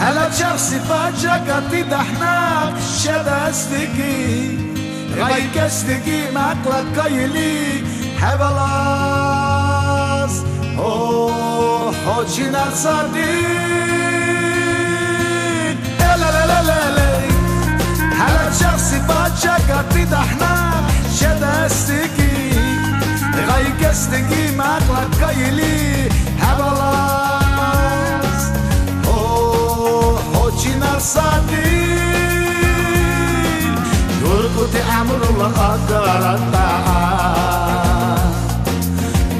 هلا تشرسي فاجا قدي دحناك شدا استقي غايك استقي ماكلك قيلي حبلاس او حوشينا صديق لا لا لا لا لا هلا تشرسي فاجا قدي دحناك شدا استقي غايك استقي ماكلك قيلي الصديق دول كنت أعمل وما أقدر أطاع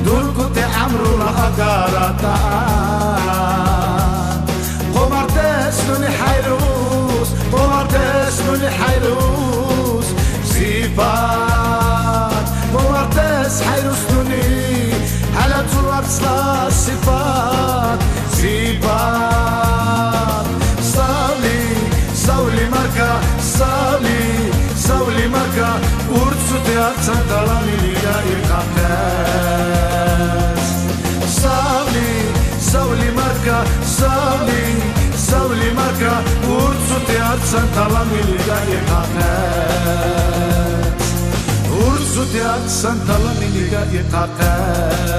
دول كنت أعمل أقدر أطاع სანდალანილია იყაფეს სავლი სავლი მარკა სავლი სავლი მარკა ურცუტე არ სანდალანილია იყაფეს ურცუტე არ სანდალანილია იყაფეს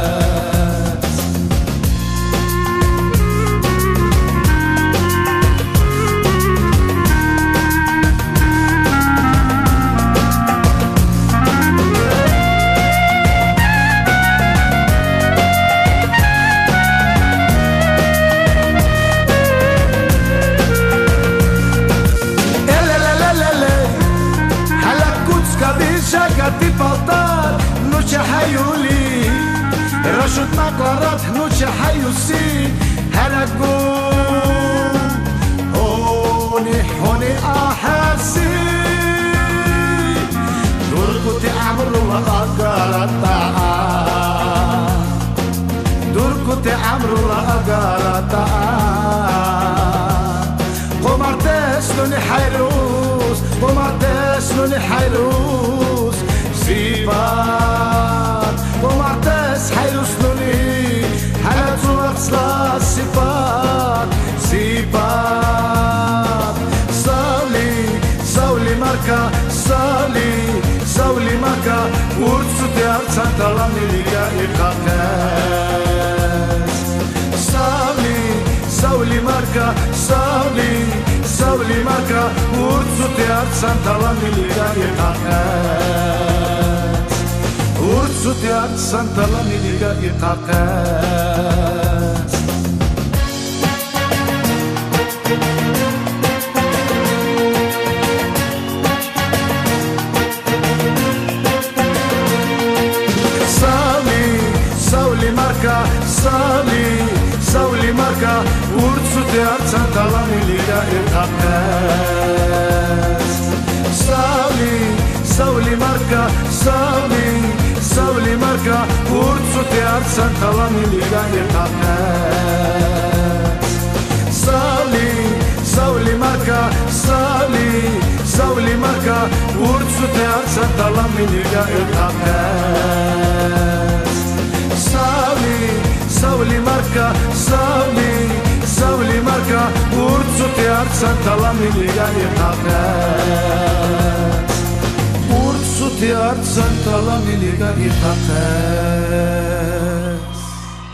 شوت ما قرات نوشا حيو السين هلا هوني هوني أحسي دوركو تعمل وأقر الطاعة. دوركو تعمل وأقر الطاعة. قمرتس لوني حيروس قمرتس لوني حيروس سيبان მაკა სალი სავლი მაკა ურცუდე არცან დალამილი გაიყაფეს სალი სავლი მაკა სალი სავლი მაკა ურცუდე არცან დალამილი გაიყაფეს ურცუდე არცან დალამილი გაიყაფეს სალი სავლი მარკა ურცუდიად სანტალანილი გაიყაყეს სალი სავლი მარკა სალი სავლი მარკა ურცუთე არცან თალამილი განეყაფე სავლი სავლი მარკა სავლი სავლი მარკა ურცუთე არცან თალამილი განეყაფე სავლი მარკა სავლი სავლი მარკა ურცუთე არცან თალამილი განეყაფე სუთი არც ანტალამილი გაიხახე